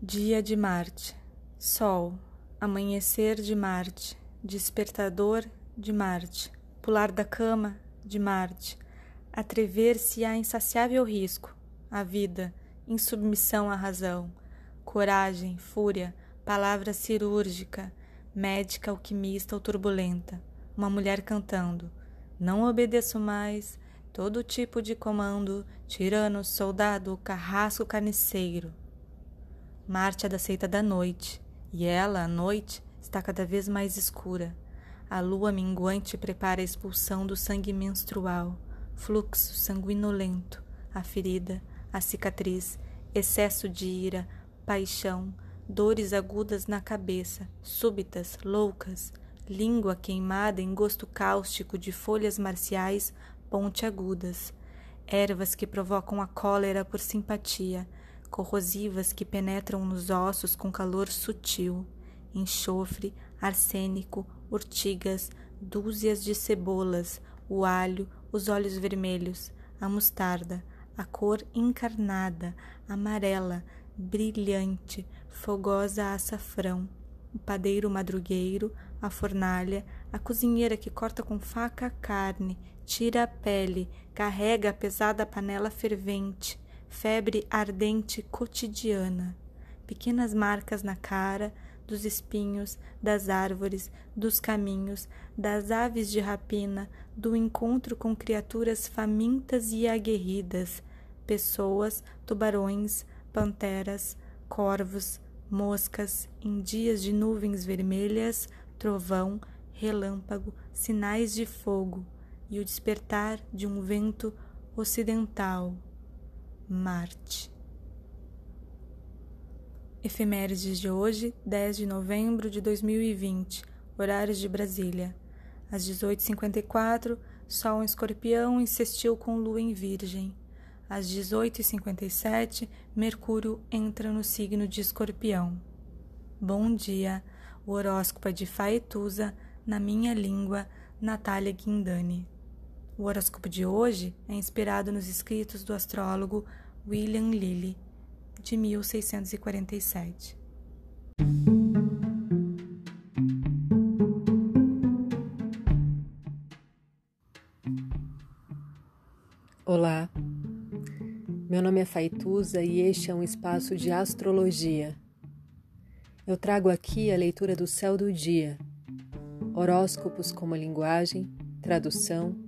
Dia de Marte, Sol, amanhecer de Marte, despertador de Marte, pular da cama de Marte, atrever-se a insaciável risco, a vida, insubmissão à razão, coragem, fúria, palavra cirúrgica, médica alquimista ou turbulenta, uma mulher cantando: Não obedeço mais, todo tipo de comando, tirano, soldado, carrasco carniceiro. Marte é da seita da noite, e ela, a noite, está cada vez mais escura. A lua minguante prepara a expulsão do sangue menstrual, fluxo sanguinolento, a ferida, a cicatriz, excesso de ira, paixão, dores agudas na cabeça, súbitas, loucas, língua queimada em gosto cáustico de folhas marciais pontiagudas, ervas que provocam a cólera por simpatia, corrosivas que penetram nos ossos com calor sutil, enxofre, arsênico, urtigas, dúzias de cebolas, o alho, os olhos vermelhos, a mostarda, a cor encarnada, amarela, brilhante, fogosa açafrão, o padeiro madrugueiro, a fornalha, a cozinheira que corta com faca a carne, tira a pele, carrega a pesada panela fervente, febre ardente cotidiana, pequenas marcas na cara, dos espinhos, das árvores, dos caminhos, das aves de rapina, do encontro com criaturas famintas e aguerridas, pessoas, tubarões, panteras, corvos, moscas, em dias de nuvens vermelhas, trovão, relâmpago, sinais de fogo e o despertar de um vento ocidental Marte. Efemérides de hoje, 10 de novembro de 2020, horários de Brasília. Às 18h54, Sol em Escorpião insistiu com Lua em Virgem. Às 18h57, Mercúrio entra no signo de Escorpião. Bom dia, o horóscopo é de Faetusa, na minha língua, Natália Guindani. O horóscopo de hoje é inspirado nos escritos do astrólogo William Lilly, de 1647. Olá, meu nome é Faituza e este é um espaço de astrologia. Eu trago aqui a leitura do céu do dia, horóscopos como linguagem, tradução